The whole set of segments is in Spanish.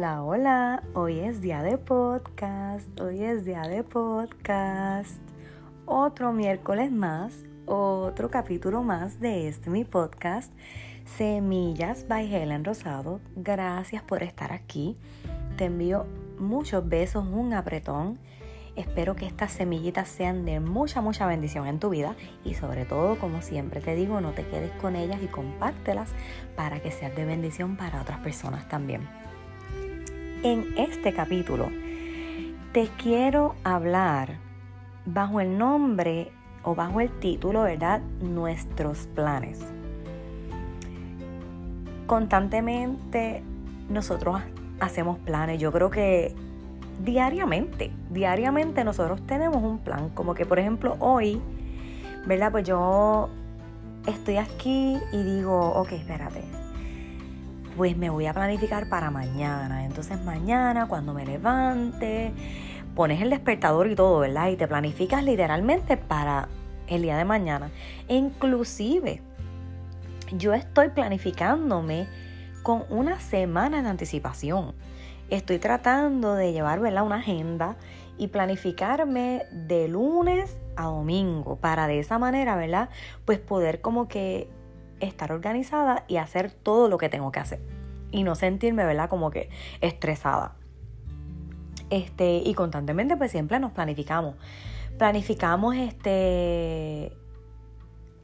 Hola, hola, hoy es día de podcast, hoy es día de podcast. Otro miércoles más, otro capítulo más de este mi podcast, Semillas by Helen Rosado. Gracias por estar aquí. Te envío muchos besos, un apretón. Espero que estas semillitas sean de mucha, mucha bendición en tu vida y sobre todo, como siempre te digo, no te quedes con ellas y compártelas para que sean de bendición para otras personas también. En este capítulo te quiero hablar bajo el nombre o bajo el título, ¿verdad? Nuestros planes. Constantemente nosotros hacemos planes. Yo creo que diariamente, diariamente nosotros tenemos un plan. Como que, por ejemplo, hoy, ¿verdad? Pues yo estoy aquí y digo, ok, espérate, pues me voy a planificar para mañana. Entonces mañana cuando me levante, pones el despertador y todo, ¿verdad? Y te planificas literalmente para el día de mañana. E inclusive, yo estoy planificándome con una semana de anticipación. Estoy tratando de llevar ¿verdad? una agenda y planificarme de lunes a domingo para de esa manera, ¿verdad? Pues poder como que estar organizada y hacer todo lo que tengo que hacer. Y no sentirme, ¿verdad? Como que estresada. Este, y constantemente pues siempre nos planificamos. Planificamos este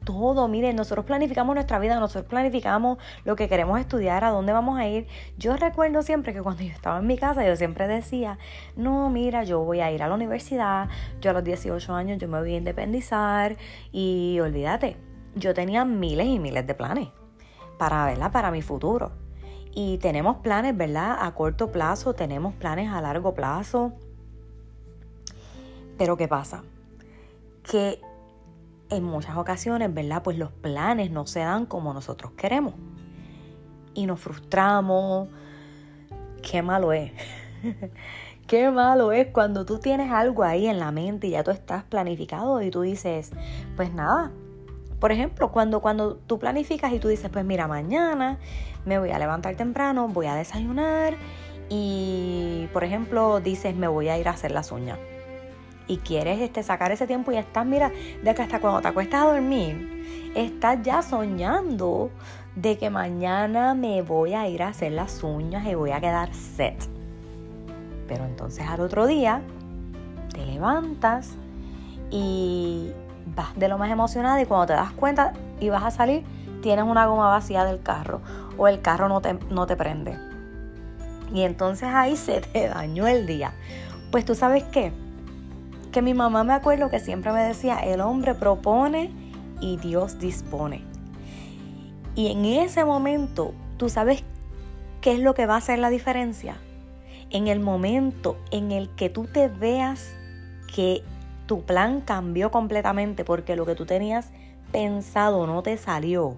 todo, miren, nosotros planificamos nuestra vida, nosotros planificamos lo que queremos estudiar, a dónde vamos a ir. Yo recuerdo siempre que cuando yo estaba en mi casa, yo siempre decía, no, mira, yo voy a ir a la universidad, yo a los 18 años yo me voy a independizar y olvídate, yo tenía miles y miles de planes para, ¿verdad? para mi futuro. Y tenemos planes, ¿verdad? A corto plazo, tenemos planes a largo plazo. Pero ¿qué pasa? Que en muchas ocasiones, ¿verdad? Pues los planes no se dan como nosotros queremos. Y nos frustramos. Qué malo es. Qué malo es cuando tú tienes algo ahí en la mente y ya tú estás planificado y tú dices, pues nada, por ejemplo, cuando, cuando tú planificas y tú dices, pues mira, mañana me voy a levantar temprano, voy a desayunar y, por ejemplo, dices, me voy a ir a hacer las uñas. Y quieres este, sacar ese tiempo y estás, mira, de que hasta cuando te acuestas a dormir, estás ya soñando de que mañana me voy a ir a hacer las uñas y voy a quedar set. Pero entonces al otro día te levantas y vas de lo más emocionada y cuando te das cuenta y vas a salir, tienes una goma vacía del carro o el carro no te, no te prende. Y entonces ahí se te dañó el día. Pues tú sabes qué? Que mi mamá me acuerdo que siempre me decía, el hombre propone y Dios dispone. Y en ese momento, tú sabes qué es lo que va a hacer la diferencia. En el momento en el que tú te veas que tu plan cambió completamente porque lo que tú tenías pensado no te salió,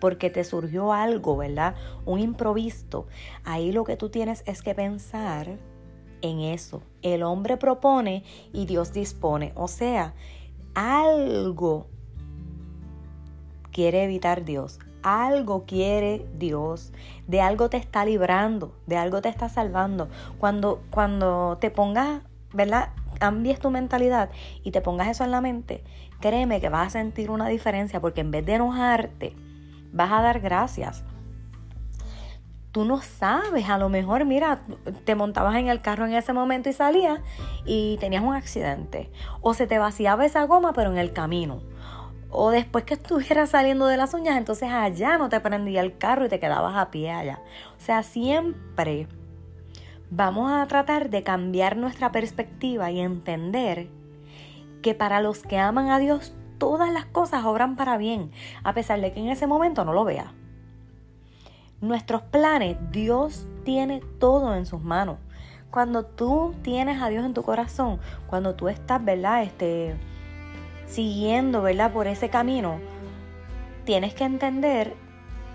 porque te surgió algo, ¿verdad? Un improviso. Ahí lo que tú tienes es que pensar en eso. El hombre propone y Dios dispone. O sea, algo quiere evitar Dios. Algo quiere Dios, de algo te está librando, de algo te está salvando. Cuando, cuando te pongas, ¿verdad? Cambies tu mentalidad y te pongas eso en la mente, créeme que vas a sentir una diferencia porque en vez de enojarte, vas a dar gracias. Tú no sabes, a lo mejor, mira, te montabas en el carro en ese momento y salías y tenías un accidente. O se te vaciaba esa goma, pero en el camino. O después que estuvieras saliendo de las uñas, entonces allá no te prendía el carro y te quedabas a pie allá. O sea, siempre vamos a tratar de cambiar nuestra perspectiva y entender que para los que aman a Dios todas las cosas obran para bien, a pesar de que en ese momento no lo vea. Nuestros planes, Dios tiene todo en sus manos. Cuando tú tienes a Dios en tu corazón, cuando tú estás, ¿verdad? Este, siguiendo, ¿verdad? Por ese camino, tienes que entender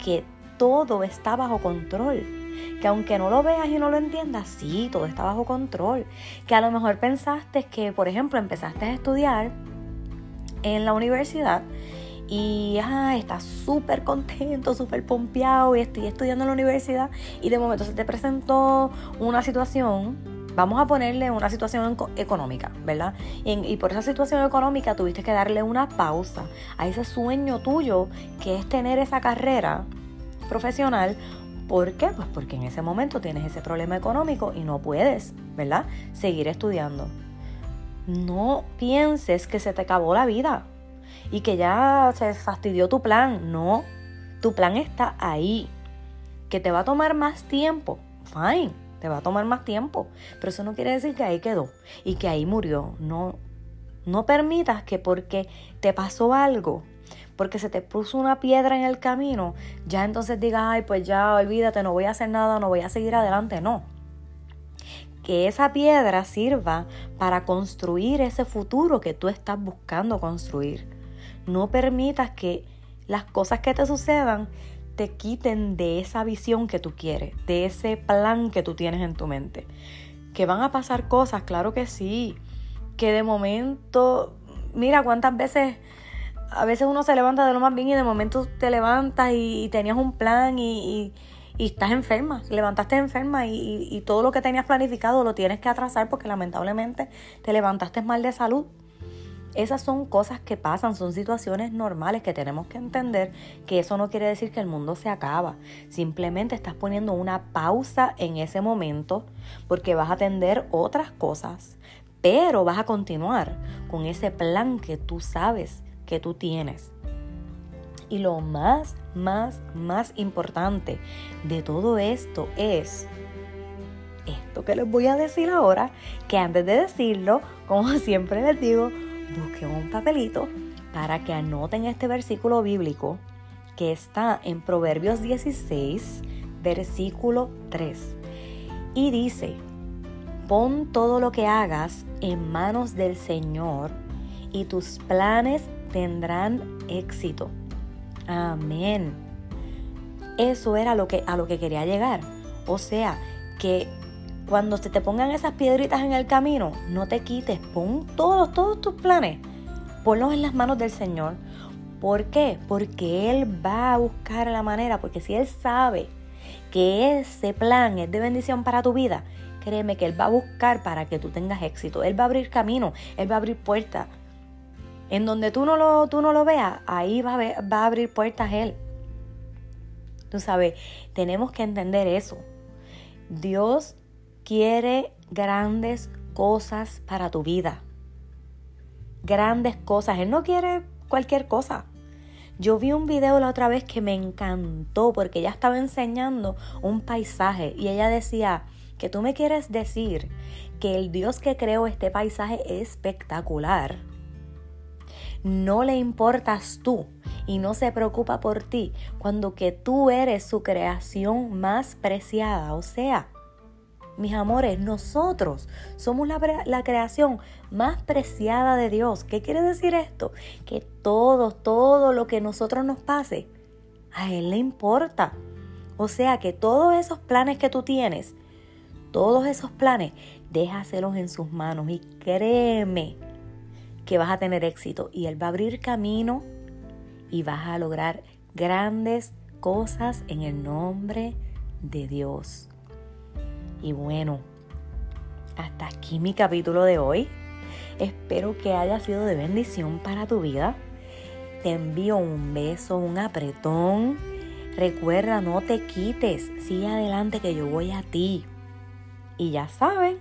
que todo está bajo control que aunque no lo veas y no lo entiendas, sí, todo está bajo control. Que a lo mejor pensaste que, por ejemplo, empezaste a estudiar en la universidad y ah, estás súper contento, súper pompeado y estoy estudiando en la universidad y de momento se te presentó una situación, vamos a ponerle una situación económica, ¿verdad? Y, por esa situación económica tuviste que darle una pausa a ese sueño tuyo que es tener esa carrera profesional. ¿Por qué? Pues porque en ese momento tienes ese problema económico y no puedes, ¿verdad? Seguir estudiando. No pienses que se te acabó la vida y que ya se fastidió tu plan. No, tu plan está ahí. Que te va a tomar más tiempo. Fine, te va a tomar más tiempo. Pero eso no quiere decir que ahí quedó y que ahí murió. No, no permitas que porque te pasó algo, porque se te puso una piedra en el camino, ya entonces digas, ay, pues ya olvídate, no voy a hacer nada, no voy a seguir adelante. No. Que esa piedra sirva para construir ese futuro que tú estás buscando construir. No permitas que las cosas que te sucedan te quiten de esa visión que tú quieres, de ese plan que tú tienes en tu mente. Que van a pasar cosas, claro que sí. Que de momento, mira cuántas veces, a veces uno se levanta de lo más bien y de momento te levantas y, tenías un plan y, estás enferma, levantaste enferma y, y todo lo que tenías planificado lo tienes que atrasar porque lamentablemente te levantaste mal de salud. Esas son cosas que pasan, son situaciones normales que tenemos que entender que eso no quiere decir que el mundo se acaba. Simplemente estás poniendo una pausa en ese momento porque vas a atender otras cosas, pero vas a continuar con ese plan que tú sabes que tú tienes. Y lo más, más, más importante de todo esto es esto que les voy a decir ahora, que antes de decirlo, como siempre les digo, busquen un papelito para que anoten este versículo bíblico que está en Proverbios 16, versículo 3. Y dice, pon todo lo que hagas en manos del Señor y tus planes tendrán éxito. Amén. Eso era lo que, a lo que quería llegar. O sea, que cuando se te pongan esas piedritas en el camino, no te quites, pon todos, todos tus planes, ponlos en las manos del Señor. ¿Por qué? Porque Él va a buscar la manera, porque si Él sabe que ese plan es de bendición para tu vida, créeme que Él va a buscar para que tú tengas éxito. Él va a abrir camino, Él va a abrir puertas. En donde tú no lo, tú no lo veas, ahí va a, va a abrir puertas Él. Tú sabes, tenemos que entender eso. Dios quiere grandes cosas para tu vida. Grandes cosas. Él no quiere cualquier cosa. Yo vi un video la otra vez que me encantó porque ella estaba enseñando un paisaje y ella decía que tú me quieres decir que el Dios que creó este paisaje es espectacular. No le importas tú y no se preocupa por ti cuando que tú eres su creación más preciada. O sea, mis amores, nosotros somos la, creación más preciada de Dios. ¿Qué quiere decir esto? Que todo, todo lo que nosotros nos pase, a Él le importa. O sea que todos esos planes que tú tienes, todos esos planes, déjaselos en sus manos y créeme que vas a tener éxito y Él va a abrir camino y vas a lograr grandes cosas en el nombre de Dios. Y bueno, hasta aquí mi capítulo de hoy. Espero que haya sido de bendición para tu vida. Te envío un beso, un apretón. Recuerda, no te quites. Sigue adelante que yo voy a ti. Y ya saben,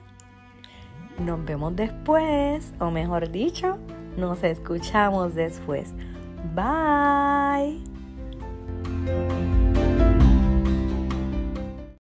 nos vemos después, o mejor dicho, nos escuchamos después. Bye.